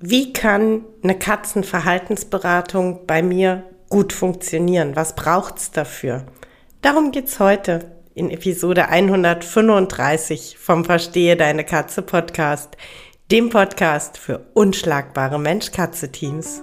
wie kann eine Katzenverhaltensberatung bei mir gut funktionieren? Was braucht's dafür? Darum geht's heute in Episode 135 vom Verstehe deine Katze Podcast, dem Podcast für unschlagbare Mensch-Katze-Teams.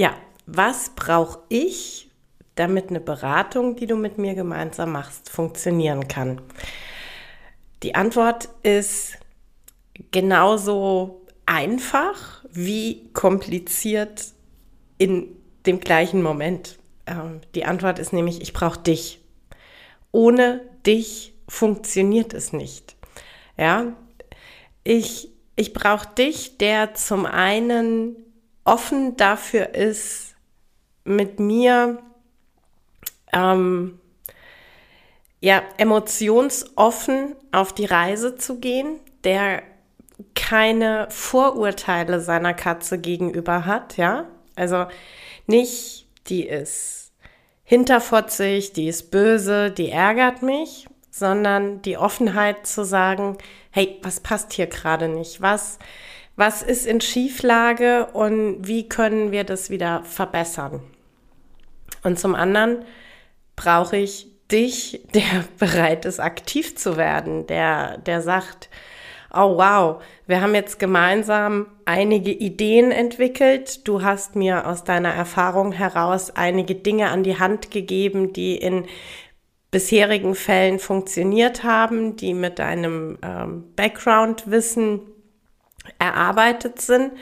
Ja, was brauche ich, damit eine Beratung, die du mit mir gemeinsam machst, funktionieren kann? Die Antwort ist genauso einfach wie kompliziert in dem gleichen Moment. Ähm, die Antwort ist nämlich, ich brauche dich. Ohne dich funktioniert es nicht. Ja, ich, ich brauche dich, der zum einen offen dafür ist, mit mir ähm, ja, emotionsoffen auf die Reise zu gehen, der keine Vorurteile seiner Katze gegenüber hat, ja. Also nicht, die ist hinterfotzig, die ist böse, die ärgert mich, sondern die Offenheit zu sagen, hey, was passt hier gerade nicht? Was, was ist in Schieflage und wie können wir das wieder verbessern. Und zum anderen brauche ich dich, der bereit ist, aktiv zu werden, der, der sagt, oh wow, wir haben jetzt gemeinsam einige Ideen entwickelt. Du hast mir aus deiner Erfahrung heraus einige Dinge an die Hand gegeben, die in bisherigen Fällen funktioniert haben, die mit deinem ähm, Background-Wissen erarbeitet sind.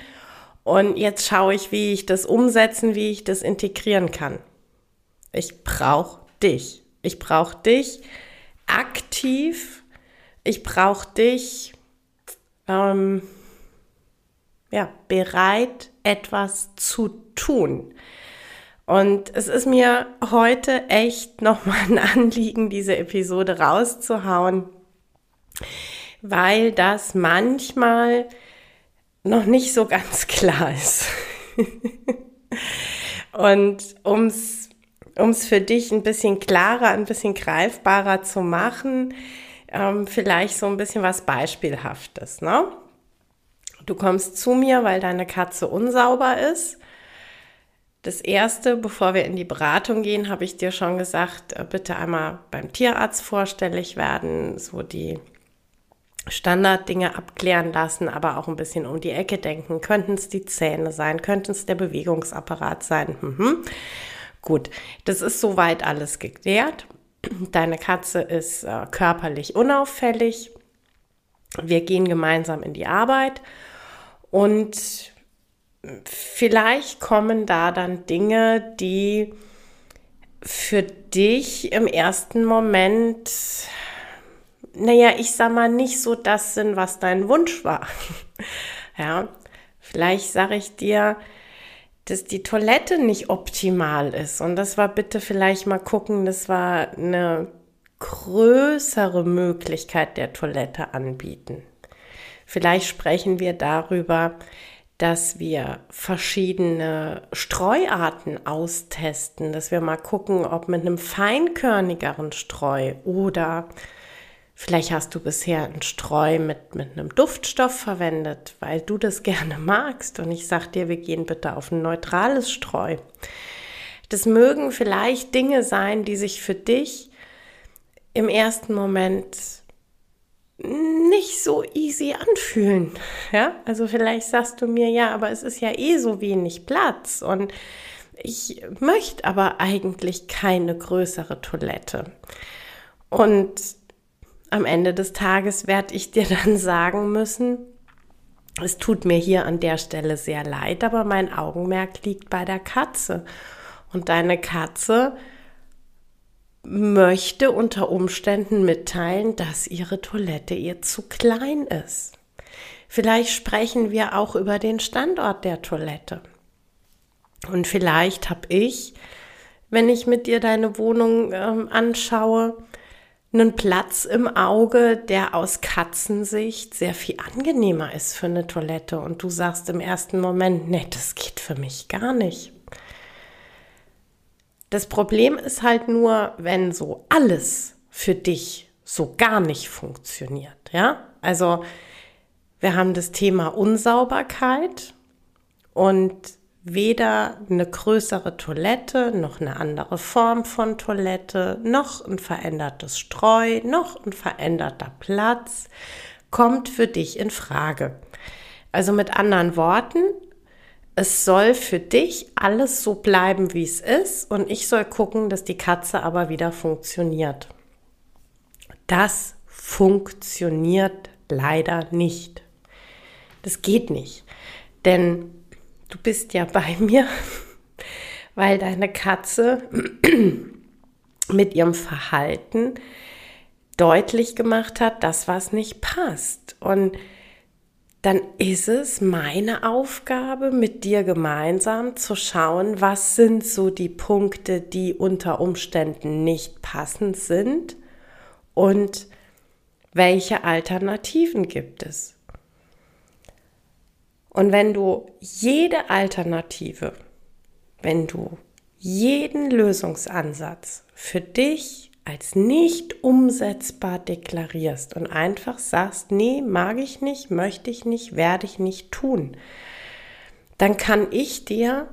Und jetzt schaue ich, wie ich das umsetzen, wie ich das integrieren kann. Ich brauche dich. Ich brauche dich aktiv. Ich brauche dich ähm, ja, bereit, etwas zu tun. Und es ist mir heute echt nochmal ein Anliegen, diese Episode rauszuhauen, weil das manchmal noch nicht so ganz klar ist. Und ums ums für dich ein bisschen klarer, ein bisschen greifbarer zu machen, ähm, vielleicht so ein bisschen was Beispielhaftes. Ne? Du kommst zu mir, weil deine Katze unsauber ist. Das erste, bevor wir in die Beratung gehen, habe ich dir schon gesagt, äh, bitte einmal beim Tierarzt vorstellig werden, so die Standarddinge abklären lassen, aber auch ein bisschen um die Ecke denken. Könnten es die Zähne sein? Könnten es der Bewegungsapparat sein? Mhm. Gut, das ist soweit alles geklärt. Deine Katze ist äh, körperlich unauffällig. Wir gehen gemeinsam in die Arbeit und vielleicht kommen da dann Dinge, die für dich im ersten Moment naja, ich sag mal, nicht so das sind, was dein Wunsch war. ja, vielleicht sage ich dir, dass die Toilette nicht optimal ist. Und das war bitte vielleicht mal gucken, das war eine größere Möglichkeit der Toilette anbieten. Vielleicht sprechen wir darüber, dass wir verschiedene Streuarten austesten, dass wir mal gucken, ob mit einem feinkörnigeren Streu oder Vielleicht hast du bisher ein Streu mit, mit einem Duftstoff verwendet, weil du das gerne magst. Und ich sag dir, wir gehen bitte auf ein neutrales Streu. Das mögen vielleicht Dinge sein, die sich für dich im ersten Moment nicht so easy anfühlen. Ja, also vielleicht sagst du mir, ja, aber es ist ja eh so wenig Platz und ich möchte aber eigentlich keine größere Toilette. Und am Ende des Tages werde ich dir dann sagen müssen, es tut mir hier an der Stelle sehr leid, aber mein Augenmerk liegt bei der Katze. Und deine Katze möchte unter Umständen mitteilen, dass ihre Toilette ihr zu klein ist. Vielleicht sprechen wir auch über den Standort der Toilette. Und vielleicht habe ich, wenn ich mit dir deine Wohnung ähm, anschaue, einen Platz im Auge, der aus Katzensicht sehr viel angenehmer ist für eine Toilette. Und du sagst im ersten Moment, nee, das geht für mich gar nicht. Das Problem ist halt nur, wenn so alles für dich so gar nicht funktioniert, ja? Also, wir haben das Thema Unsauberkeit und weder eine größere Toilette, noch eine andere Form von Toilette, noch ein verändertes Streu, noch ein veränderter Platz kommt für dich in Frage. Also mit anderen Worten, es soll für dich alles so bleiben, wie es ist und ich soll gucken, dass die Katze aber wieder funktioniert. Das funktioniert leider nicht. Das geht nicht. Denn du bist ja bei mir, weil deine Katze mit ihrem Verhalten deutlich gemacht hat, dass was nicht passt. Und dann ist es meine Aufgabe, mit dir gemeinsam zu schauen, was sind so die Punkte, die unter Umständen nicht passend sind und welche Alternativen gibt es. Und wenn du jede Alternative, wenn du jeden Lösungsansatz für dich als nicht umsetzbar deklarierst und einfach sagst, nee, mag ich nicht, möchte ich nicht, werde ich nicht tun, dann kann ich dir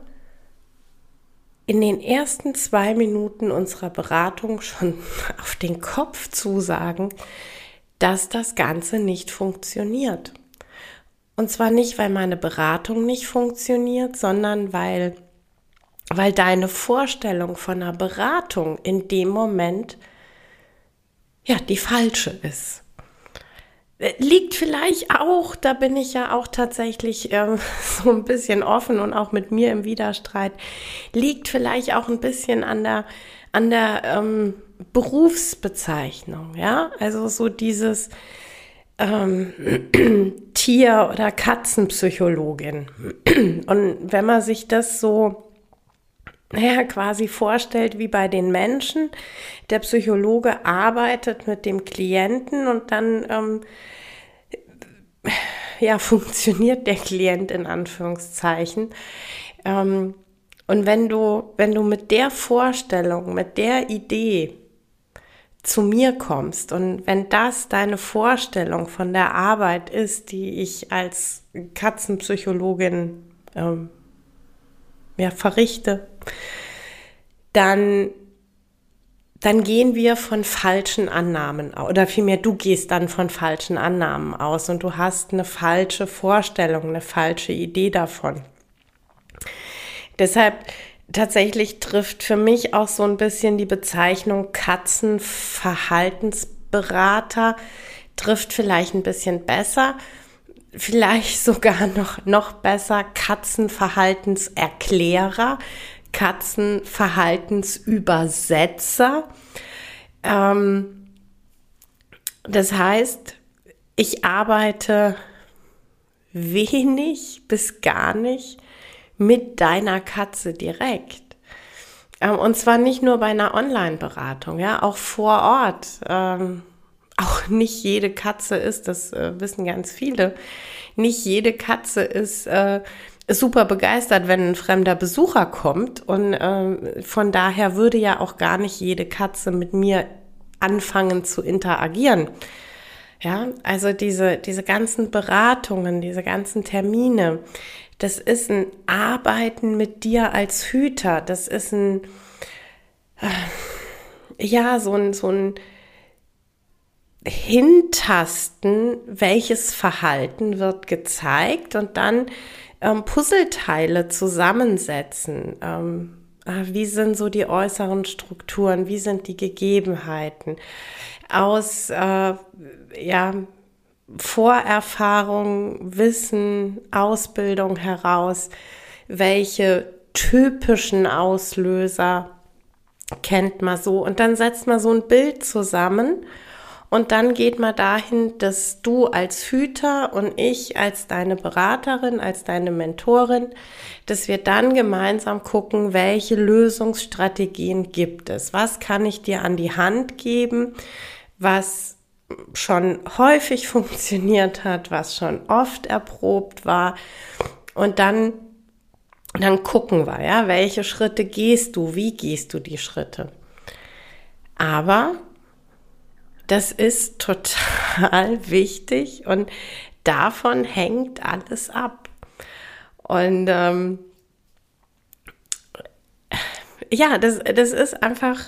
in den ersten zwei Minuten unserer Beratung schon auf den Kopf zusagen, dass das Ganze nicht funktioniert. Und zwar nicht, weil meine Beratung nicht funktioniert, sondern weil weil deine Vorstellung von einer Beratung in dem Moment ja die falsche ist. Äh, liegt vielleicht auch, da bin ich ja auch tatsächlich äh, so ein bisschen offen und auch mit mir im Widerstreit, liegt vielleicht auch ein bisschen an der, an der ähm, Berufsbezeichnung, ja, also so dieses ähm, Tier- oder Katzenpsychologin. Und wenn man sich das so naja, quasi vorstellt wie bei den Menschen. Der Psychologe arbeitet mit dem Klienten und dann ähm, ja, funktioniert der Klient in Anführungszeichen. Ähm, und wenn du, wenn du mit der Vorstellung, mit der Idee zu mir kommst und wenn das deine Vorstellung von der Arbeit ist, die ich als Katzenpsychologin ähm, ja, verrichte, dann, dann gehen wir von falschen Annahmen aus. Oder vielmehr, du gehst dann von falschen Annahmen aus und du hast eine falsche Vorstellung, eine falsche Idee davon. Deshalb tatsächlich trifft für mich auch so ein bisschen die Bezeichnung Katzenverhaltensberater, trifft vielleicht ein bisschen besser, vielleicht sogar noch, noch besser Katzenverhaltenserklärer, Katzenverhaltensübersetzer. Ähm, das heißt, ich arbeite wenig bis gar nicht mit deiner Katze direkt. Ähm, und zwar nicht nur bei einer Online-Beratung, ja, auch vor Ort. Ähm, auch nicht jede Katze ist, das äh, wissen ganz viele, nicht jede Katze ist äh, super begeistert, wenn ein fremder Besucher kommt. Und äh, von daher würde ja auch gar nicht jede Katze mit mir anfangen zu interagieren. Ja, also diese, diese ganzen Beratungen, diese ganzen Termine, das ist ein Arbeiten mit dir als Hüter. Das ist ein, äh, ja, so ein, so ein, hintasten, welches Verhalten wird gezeigt und dann ähm, Puzzleteile zusammensetzen. Ähm, ah, wie sind so die äußeren Strukturen? Wie sind die Gegebenheiten? Aus äh, ja, Vorerfahrung, Wissen, Ausbildung heraus, welche typischen Auslöser kennt man so. Und dann setzt man so ein Bild zusammen und dann geht man dahin, dass du als Hüter und ich als deine Beraterin, als deine Mentorin, dass wir dann gemeinsam gucken, welche Lösungsstrategien gibt es. Was kann ich dir an die Hand geben, was schon häufig funktioniert hat, was schon oft erprobt war. Und dann, dann gucken wir, ja, welche Schritte gehst du, wie gehst du die Schritte. Aber das ist total wichtig und davon hängt alles ab. Und ähm, ja, das, das ist einfach,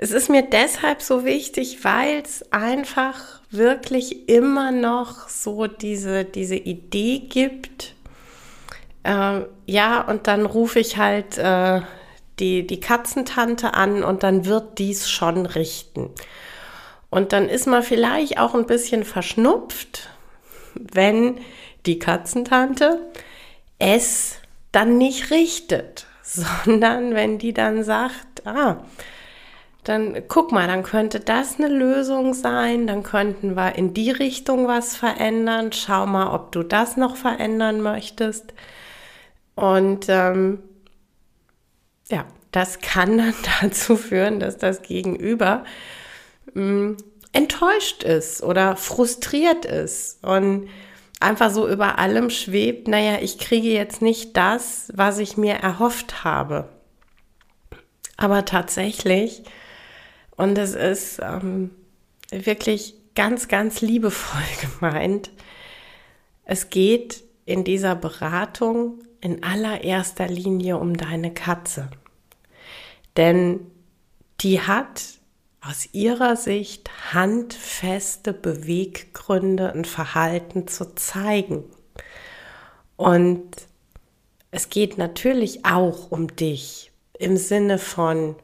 es ist mir deshalb so wichtig, weil es einfach wirklich immer noch so diese, diese Idee gibt. Äh, ja, und dann rufe ich halt äh, die, die Katzentante an und dann wird dies schon richten. Und dann ist man vielleicht auch ein bisschen verschnupft, wenn die Katzentante es dann nicht richtet, sondern wenn die dann sagt, ah, dann guck mal, dann könnte das eine Lösung sein, dann könnten wir in die Richtung was verändern, schau mal, ob du das noch verändern möchtest. Und ähm, ja, das kann dann dazu führen, dass das Gegenüber mh, mm, enttäuscht ist oder frustriert ist und einfach so über allem schwebt, naja, ich kriege jetzt nicht das, was ich mir erhofft habe. Aber tatsächlich, und es ist ähm, wirklich ganz, ganz liebevoll gemeint, es geht in dieser Beratung in allererster Linie um deine Katze. Denn die hat aus ihrer Sicht handfeste Beweggründe und Verhalten zu zeigen. Und es geht natürlich auch um dich im Sinne von,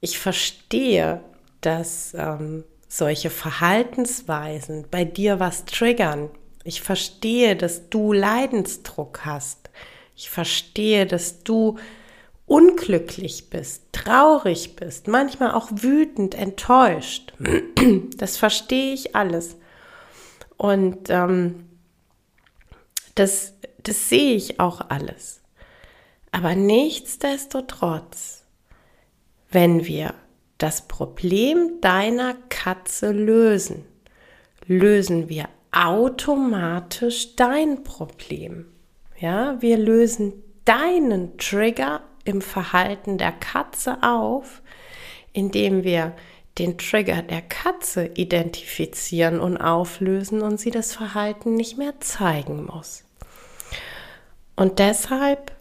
ich verstehe, dass ähm, solche Verhaltensweisen bei dir was triggern. Ich verstehe, dass du Leidensdruck hast. Ich verstehe, dass du unglücklich bist, traurig bist, manchmal auch wütend, enttäuscht. Das verstehe ich alles. Und ähm, das, das sehe ich auch alles. Aber nichtsdestotrotz, wenn wir das Problem deiner Katze lösen, lösen wir automatisch dein Problem. Ja, wir lösen deinen Trigger im Verhalten der Katze auf, indem wir den Trigger der Katze identifizieren und auflösen und sie das Verhalten nicht mehr zeigen muss. Und deshalb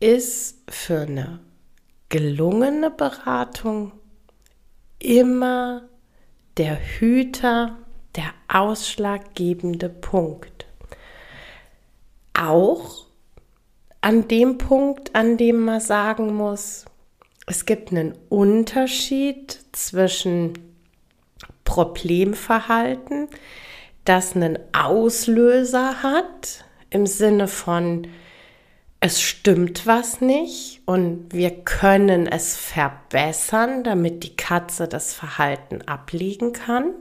ist für eine gelungene Beratung immer der Hüter der ausschlaggebende Punkt. Auch an dem Punkt, an dem man sagen muss, es gibt einen Unterschied zwischen Problemverhalten, das einen Auslöser hat, im Sinne von, es stimmt was nicht und wir können es verbessern, damit die Katze das Verhalten ablegen kann.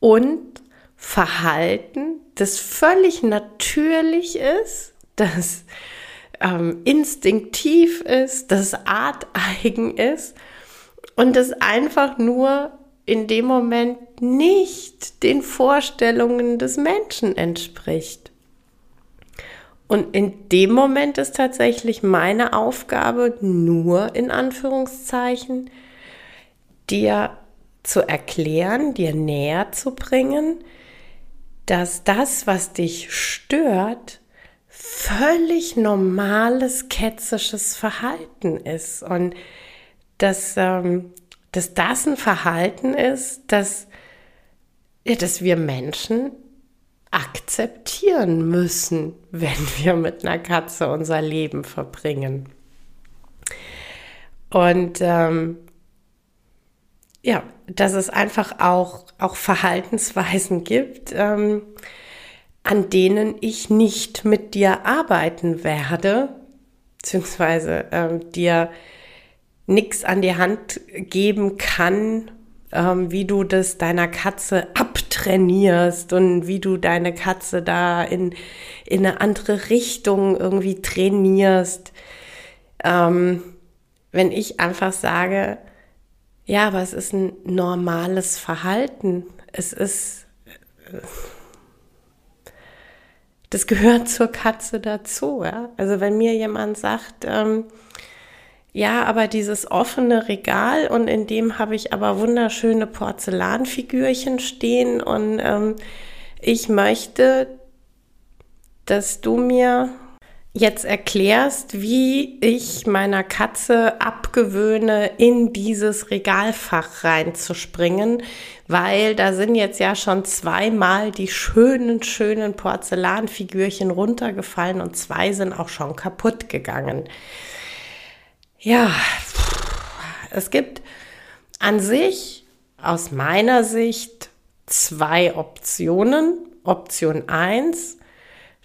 Und Verhalten, das völlig natürlich ist, das ähm, instinktiv ist, das arteigen ist und das einfach nur in dem Moment nicht den Vorstellungen des Menschen entspricht. Und in dem Moment ist tatsächlich meine Aufgabe, nur in Anführungszeichen, dir zu erklären, dir näher zu bringen, dass das, was dich stört, völlig normales ketzisches Verhalten ist. Und dass, ähm, dass das ein Verhalten ist, das ja, dass wir Menschen akzeptieren müssen, wenn wir mit einer Katze unser Leben verbringen. Und ähm, ja, dass es einfach auch, auch Verhaltensweisen gibt, ähm, an denen ich nicht mit dir arbeiten werde, beziehungsweise ähm, dir nichts an die Hand geben kann, ähm, wie du das deiner Katze abtrainierst und wie du deine Katze da in, in eine andere Richtung irgendwie trainierst. Ähm, wenn ich einfach sage, ja, aber es ist ein normales Verhalten. Es ist, das gehört zur Katze dazu. Ja? Also wenn mir jemand sagt, ähm, ja, aber dieses offene Regal und in dem habe ich aber wunderschöne Porzellanfigürchen stehen und ähm, ich möchte, dass du mir jetzt erklärst, wie ich meiner Katze abgewöhne, in dieses Regalfach reinzuspringen, weil da sind jetzt ja schon zweimal die schönen, schönen Porzellanfigürchen runtergefallen und zwei sind auch schon kaputt gegangen. Ja, es gibt an sich aus meiner Sicht zwei Optionen. Option 1,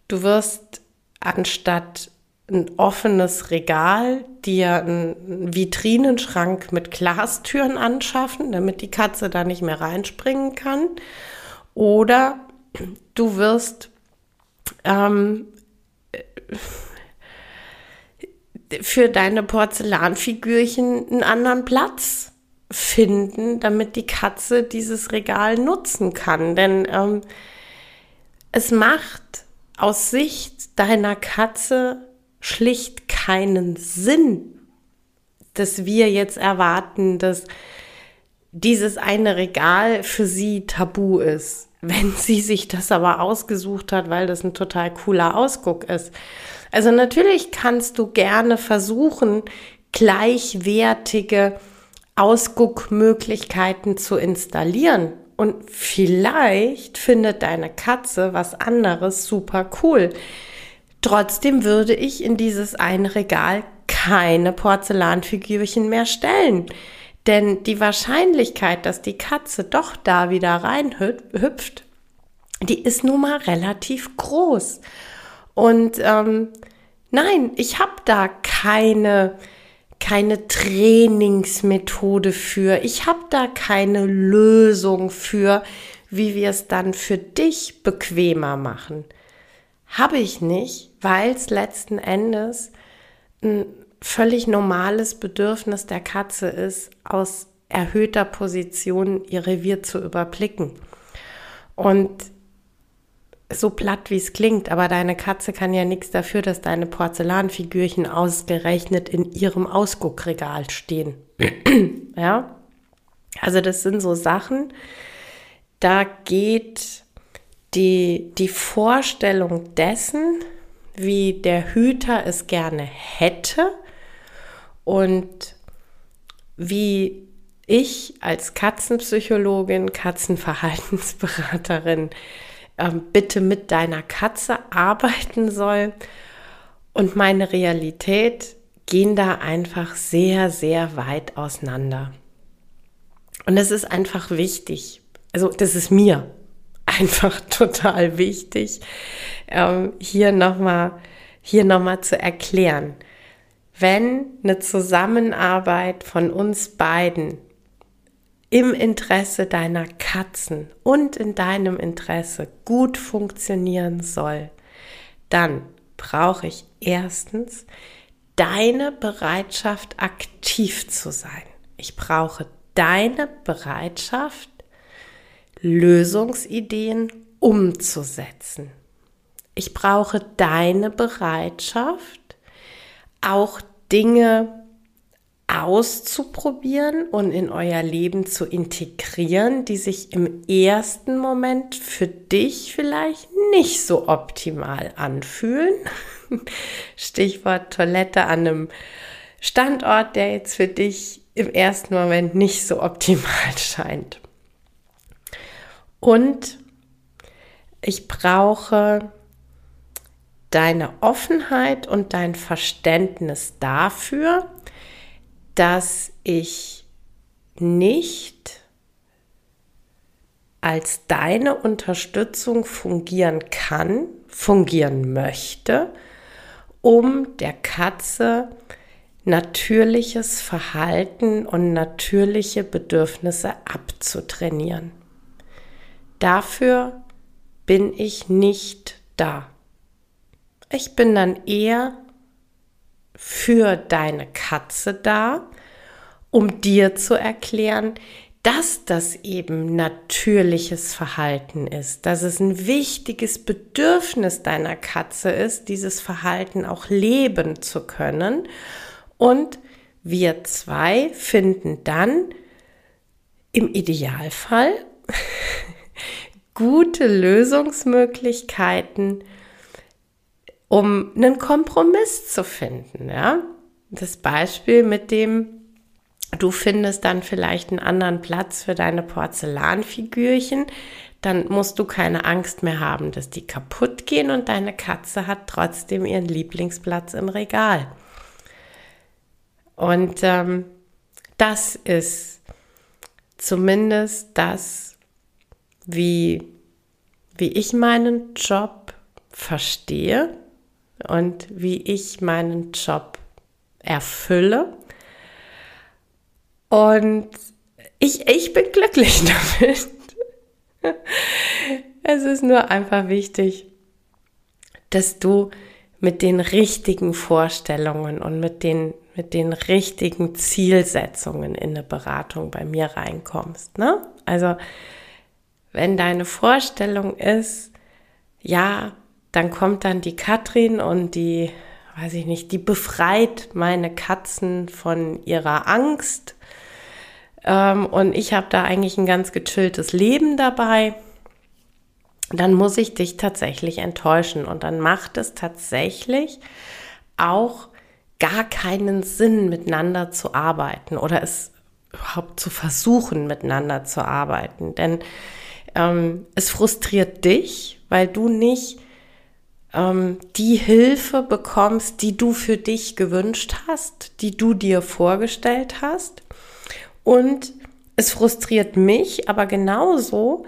du wirst anstatt ein offenes Regal dir einen Vitrinenschrank mit Glastüren anschaffen, damit die Katze da nicht mehr reinspringen kann. Oder du wirst ähm, für deine Porzellanfigürchen einen anderen Platz finden, damit die Katze dieses Regal nutzen kann. Denn ähm, es macht aus Sicht deiner Katze schlicht keinen Sinn, dass wir jetzt erwarten, dass dieses eine Regal für sie tabu ist. Wenn sie sich das aber ausgesucht hat, weil das ein total cooler Ausguck ist. Also natürlich kannst du gerne versuchen, gleichwertige Ausguckmöglichkeiten zu installieren. Und vielleicht findet deine Katze was anderes super cool. Trotzdem würde ich in dieses eine Regal keine Porzellanfigürchen mehr stellen. Denn die Wahrscheinlichkeit, dass die Katze doch da wieder reinhüpft, die ist nun mal relativ groß. Und ähm, nein, ich habe da keine, keine Trainingsmethode für. Ich habe da keine Lösung für, wie wir es dann für dich bequemer machen. Habe ich nicht, weil es letzten Endes ein völlig normales Bedürfnis der Katze ist, aus erhöhter Position ihr Revier zu überblicken. Und so platt wie es klingt, aber deine Katze kann ja nichts dafür, dass deine Porzellanfigürchen ausgerechnet in ihrem Ausguckregal stehen. ja? Also das sind so Sachen, da geht die, die Vorstellung dessen, wie der Hüter es gerne hätte und wie ich als Katzenpsychologin, Katzenverhaltensberaterin ähm, bitte mit deiner Katze arbeiten soll. Und meine Realität gehen da einfach sehr, sehr weit auseinander. Und es ist einfach wichtig, also das ist mir einfach total wichtig, ähm, hier nochmal noch zu erklären. Wenn eine Zusammenarbeit von uns beiden im Interesse deiner Katzen und in deinem Interesse gut funktionieren soll, dann brauche ich erstens deine Bereitschaft, aktiv zu sein. Ich brauche deine Bereitschaft, Lösungsideen umzusetzen. Ich brauche deine Bereitschaft, auch Dinge auszuprobieren und in euer Leben zu integrieren, die sich im ersten Moment für dich vielleicht nicht so optimal anfühlen. Stichwort Toilette an einem Standort, der jetzt für dich im ersten Moment nicht so optimal scheint. Und ich brauche deine Offenheit und dein Verständnis dafür, dass ich nicht als deine Unterstützung fungieren kann, fungieren möchte, um der Katze natürliches Verhalten und natürliche Bedürfnisse abzutrainieren. Dafür bin ich nicht da. Ich bin dann eher für deine Katze da, um dir zu erklären, dass das eben natürliches Verhalten ist, dass es ein wichtiges Bedürfnis deiner Katze ist, dieses Verhalten auch leben zu können. Und wir zwei finden dann im Idealfall gute Lösungsmöglichkeiten, um einen Kompromiss zu finden. Ja? Das Beispiel mit dem Du findest dann vielleicht einen anderen Platz für deine Porzellanfigürchen. Dann musst du keine Angst mehr haben, dass die kaputt gehen und deine Katze hat trotzdem ihren Lieblingsplatz im Regal. Und ähm, das ist zumindest das, wie, wie ich meinen Job verstehe und wie ich meinen Job erfülle. Und ich, ich bin glücklich damit. es ist nur einfach wichtig, dass du mit den richtigen Vorstellungen und mit den, mit den richtigen Zielsetzungen in eine Beratung bei mir reinkommst. Ne? Also, wenn deine Vorstellung ist, ja, dann kommt dann die Katrin und die, weiß ich nicht, die befreit meine Katzen von ihrer Angst. Ähm, und ich habe da eigentlich ein ganz gechilltes Leben dabei, dann muss ich dich tatsächlich enttäuschen. Und dann macht es tatsächlich auch gar keinen Sinn, miteinander zu arbeiten oder es überhaupt zu versuchen, miteinander zu arbeiten. Denn ähm, es frustriert dich, weil du nicht die Hilfe bekommst, die du für dich gewünscht hast, die du dir vorgestellt hast. Und es frustriert mich aber genauso,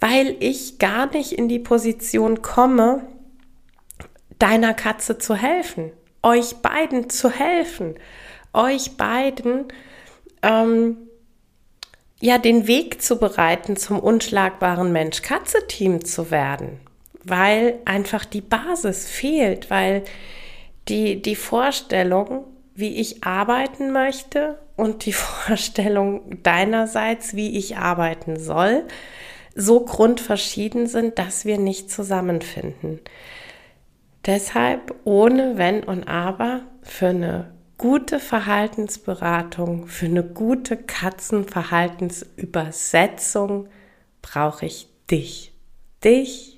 weil ich gar nicht in die Position komme, deiner Katze zu helfen, euch beiden zu helfen, euch beiden ähm, ja den Weg zu bereiten, zum unschlagbaren Mensch-Katze-Team zu werden, weil einfach die Basis fehlt, weil die, die Vorstellung, wie ich arbeiten möchte und die Vorstellung deinerseits, wie ich arbeiten soll, so grundverschieden sind, dass wir nicht zusammenfinden. Deshalb ohne Wenn und Aber für eine gute Verhaltensberatung, für eine gute Katzenverhaltensübersetzung brauche ich dich. Dich